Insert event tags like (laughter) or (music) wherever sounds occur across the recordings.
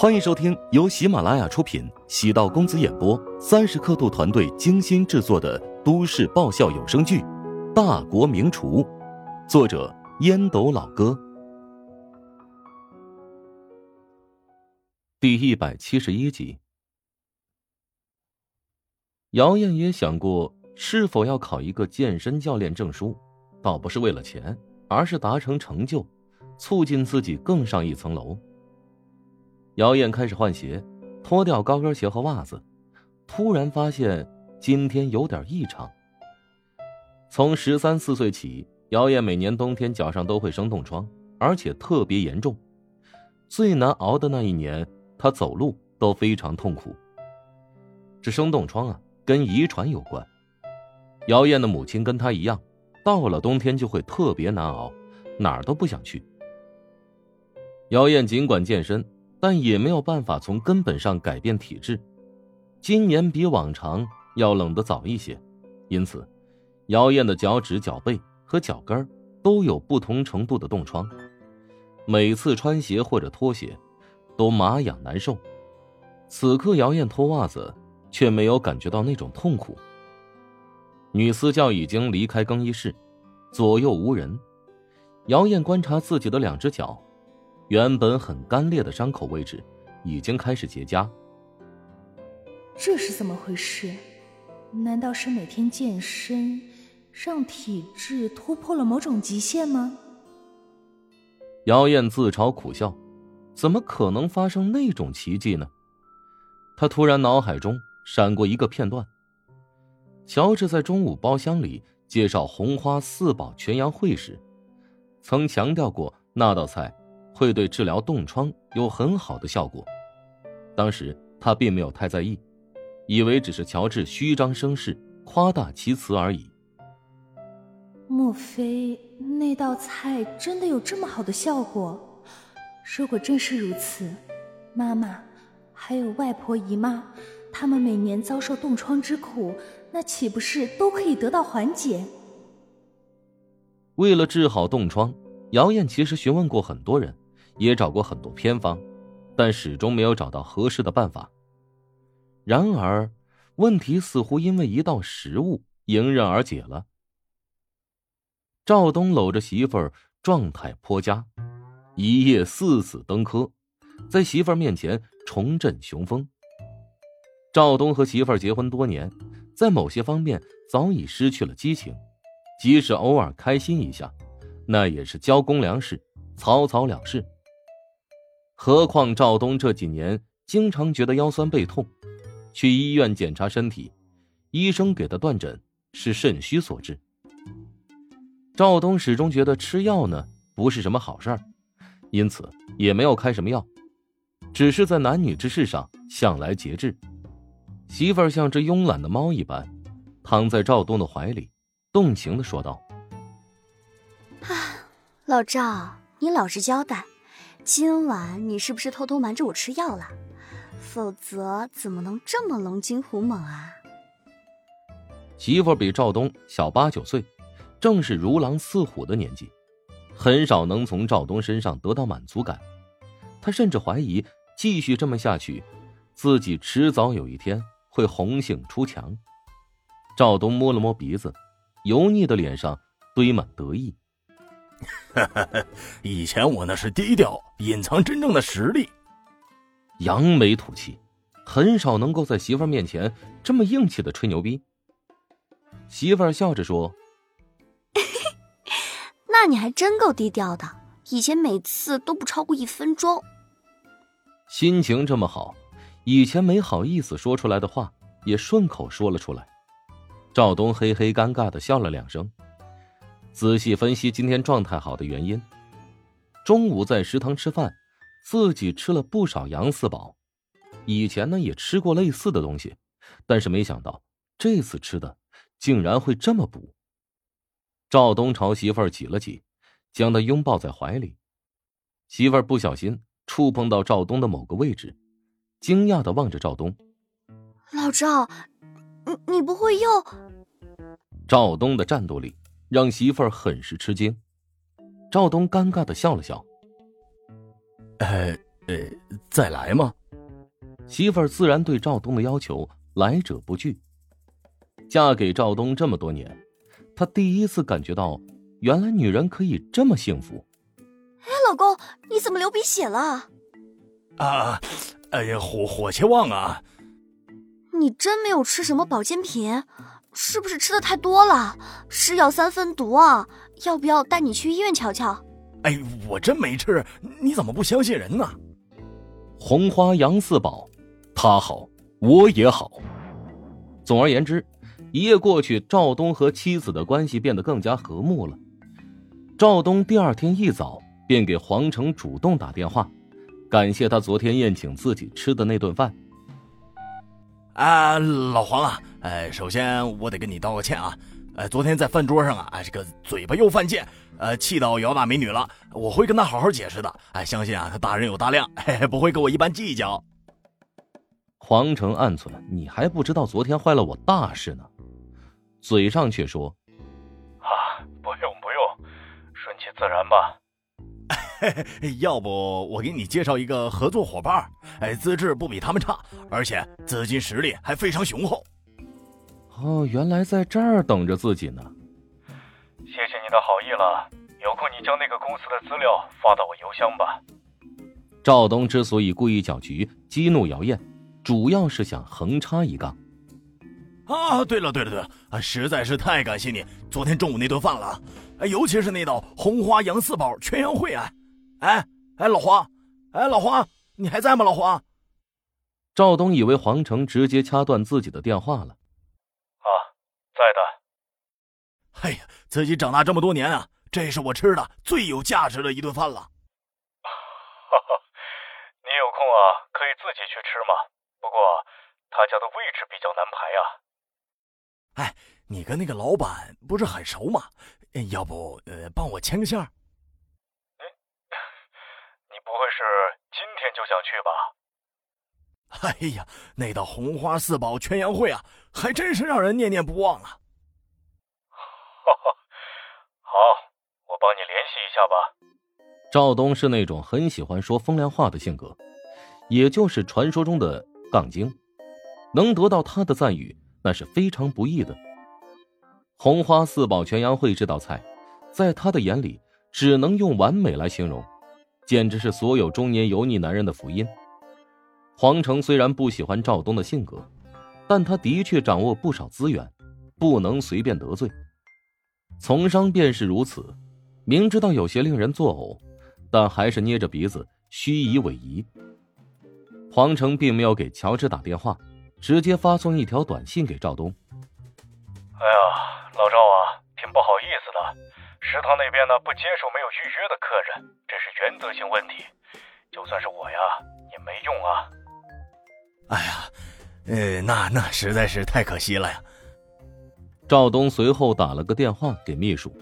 欢迎收听由喜马拉雅出品、喜道公子演播、三十刻度团队精心制作的都市爆笑有声剧《大国名厨》，作者烟斗老哥，第一百七十一集。姚燕也想过是否要考一个健身教练证书，倒不是为了钱，而是达成成就，促进自己更上一层楼。姚燕开始换鞋，脱掉高跟鞋和袜子，突然发现今天有点异常。从十三四岁起，姚燕每年冬天脚上都会生冻疮，而且特别严重。最难熬的那一年，她走路都非常痛苦。这生冻疮啊，跟遗传有关。姚燕的母亲跟她一样，到了冬天就会特别难熬，哪儿都不想去。姚燕尽管健身。但也没有办法从根本上改变体质。今年比往常要冷得早一些，因此，姚燕的脚趾、脚背和脚跟都有不同程度的冻疮。每次穿鞋或者脱鞋，都麻痒难受。此刻，姚燕脱袜子，却没有感觉到那种痛苦。女私教已经离开更衣室，左右无人。姚燕观察自己的两只脚。原本很干裂的伤口位置，已经开始结痂。这是怎么回事？难道是每天健身让体质突破了某种极限吗？姚燕自嘲苦笑，怎么可能发生那种奇迹呢？他突然脑海中闪过一个片段：乔治在中午包厢里介绍红花四宝全羊烩时，曾强调过那道菜。会对治疗冻疮有很好的效果。当时他并没有太在意，以为只是乔治虚张声势、夸大其词而已。莫非那道菜真的有这么好的效果？如果真是如此，妈妈还有外婆、姨妈，他们每年遭受冻疮之苦，那岂不是都可以得到缓解？为了治好冻疮，姚燕其实询问过很多人。也找过很多偏方，但始终没有找到合适的办法。然而，问题似乎因为一道食物迎刃而解了。赵东搂着媳妇儿，状态颇佳，一夜四子登科，在媳妇儿面前重振雄风。赵东和媳妇儿结婚多年，在某些方面早已失去了激情，即使偶尔开心一下，那也是交公粮食，草草了事。何况赵东这几年经常觉得腰酸背痛，去医院检查身体，医生给的断诊是肾虚所致。赵东始终觉得吃药呢不是什么好事儿，因此也没有开什么药，只是在男女之事上向来节制。媳妇儿像只慵懒的猫一般，躺在赵东的怀里，动情的说道：“啊，老赵，你老实交代。”今晚你是不是偷偷瞒着我吃药了？否则怎么能这么龙精虎猛啊？媳妇比赵东小八九岁，正是如狼似虎的年纪，很少能从赵东身上得到满足感。他甚至怀疑，继续这么下去，自己迟早有一天会红杏出墙。赵东摸了摸鼻子，油腻的脸上堆满得意。(laughs) 以前我那是低调，隐藏真正的实力。扬眉吐气，很少能够在媳妇儿面前这么硬气的吹牛逼。媳妇儿笑着说：“ (laughs) 那你还真够低调的，以前每次都不超过一分钟。”心情这么好，以前没好意思说出来的话也顺口说了出来。赵东嘿嘿尴尬的笑了两声。仔细分析今天状态好的原因，中午在食堂吃饭，自己吃了不少杨四宝。以前呢也吃过类似的东西，但是没想到这次吃的竟然会这么补。赵东朝媳妇儿挤了挤，将她拥抱在怀里。媳妇儿不小心触碰到赵东的某个位置，惊讶的望着赵东：“老赵，你你不会又……”赵东的战斗力。让媳妇儿很是吃惊，赵东尴尬的笑了笑。呃，呃，再来吗？媳妇儿自然对赵东的要求来者不拒。嫁给赵东这么多年，她第一次感觉到，原来女人可以这么幸福。哎，老公，你怎么流鼻血了？啊，哎呀，火火气旺啊！你真没有吃什么保健品，是不是吃的太多了？是药三分毒啊！要不要带你去医院瞧瞧？哎，我真没吃，你怎么不相信人呢？红花杨四宝，他好，我也好。总而言之，一夜过去，赵东和妻子的关系变得更加和睦了。赵东第二天一早便给黄成主动打电话，感谢他昨天宴请自己吃的那顿饭。啊，老黄啊，哎，首先我得跟你道个歉啊。呃，昨天在饭桌上啊，哎，这个嘴巴又犯贱，呃，气到姚大美女了。我会跟她好好解释的。哎，相信啊，她大人有大量，嘿嘿，不会跟我一般计较。黄成暗存：你还不知道昨天坏了我大事呢，嘴上却说：啊，不用不用，顺其自然吧。(laughs) 要不我给你介绍一个合作伙伴，哎，资质不比他们差，而且资金实力还非常雄厚。哦，原来在这儿等着自己呢。谢谢你的好意了，有空你将那个公司的资料发到我邮箱吧。赵东之所以故意搅局，激怒姚燕，主要是想横插一杠。啊，对了对了对了，啊，实在是太感谢你昨天中午那顿饭了，哎，尤其是那道红花羊四宝全羊烩啊！哎哎，老黄，哎老黄，你还在吗？老黄。赵东以为黄成直接掐断自己的电话了。啊在的。哎呀，自己长大这么多年啊，这是我吃的最有价值的一顿饭了。哈哈，你有空啊，可以自己去吃嘛。不过他家的位置比较难排呀。哎，你跟那个老板不是很熟吗？要不呃，帮我牵个线？不会是今天就想去吧？哎呀，那道红花四宝全羊会啊，还真是让人念念不忘啊！哈哈，好，我帮你联系一下吧。赵东是那种很喜欢说风凉话的性格，也就是传说中的杠精，能得到他的赞誉那是非常不易的。红花四宝全羊会这道菜，在他的眼里只能用完美来形容，简直是所有中年油腻男人的福音。黄成虽然不喜欢赵东的性格，但他的确掌握不少资源，不能随便得罪。从商便是如此，明知道有些令人作呕，但还是捏着鼻子虚以委蛇。黄成并没有给乔治打电话，直接发送一条短信给赵东：“哎呀，老赵啊，食堂那边呢不接受没有预约的客人，这是原则性问题，就算是我呀也没用啊。”哎呀，呃，那那实在是太可惜了呀。赵东随后打了个电话给秘书，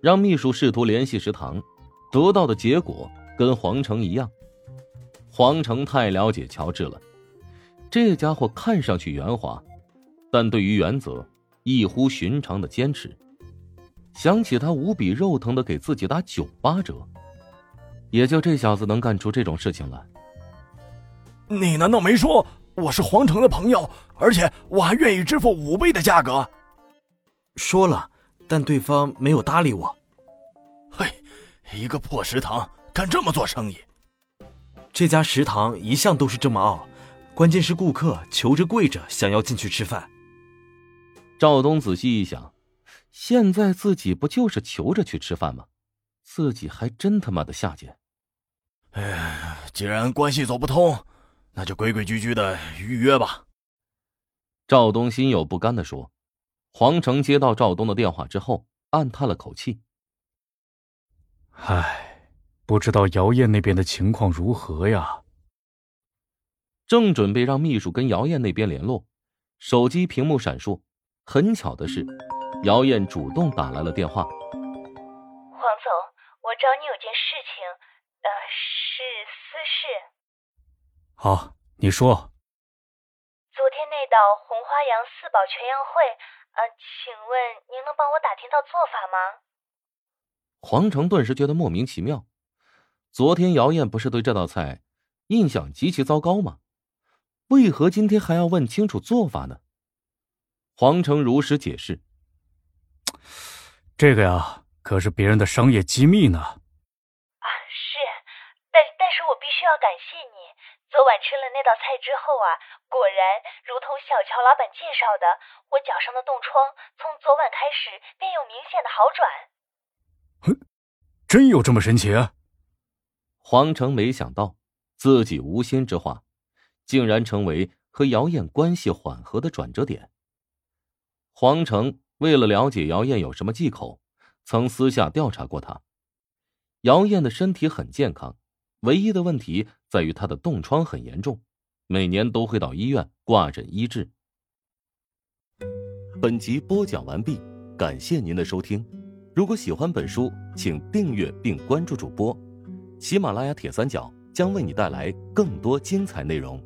让秘书试图联系食堂，得到的结果跟黄成一样。黄成太了解乔治了，这家伙看上去圆滑，但对于原则异乎寻常的坚持。想起他无比肉疼的给自己打九八折，也就这小子能干出这种事情来。你难道没说我是皇城的朋友，而且我还愿意支付五倍的价格？说了，但对方没有搭理我。嘿，一个破食堂敢这么做生意？这家食堂一向都是这么傲，关键是顾客求着跪着想要进去吃饭。赵东仔细一想，现在自己不就是求着去吃饭吗？自己还真他妈的下贱。哎，既然关系走不通。那就规规矩矩的预约吧。赵东心有不甘的说。黄成接到赵东的电话之后，暗叹了口气：“唉，不知道姚燕那边的情况如何呀？”正准备让秘书跟姚燕那边联络，手机屏幕闪烁。很巧的是，姚燕主动打来了电话：“黄总，我找你有件事情，呃，是私事。”好，你说。昨天那道红花羊四宝全羊烩，呃，请问您能帮我打听到做法吗？黄成顿时觉得莫名其妙。昨天姚燕不是对这道菜印象极其糟糕吗？为何今天还要问清楚做法呢？黄成如实解释：“这个呀，可是别人的商业机密呢。”啊，是，但但是我必须要感谢你。昨晚吃了那道菜之后啊，果然如同小乔老板介绍的，我脚上的冻疮从昨晚开始便有明显的好转。哼，真有这么神奇？黄成没想到自己无心之话。竟然成为和姚燕关系缓和的转折点。黄成为了了解姚燕有什么忌口，曾私下调查过她。姚燕的身体很健康，唯一的问题在于她的冻疮很严重，每年都会到医院挂诊医治。本集播讲完毕，感谢您的收听。如果喜欢本书，请订阅并关注主播。喜马拉雅铁三角将为你带来更多精彩内容。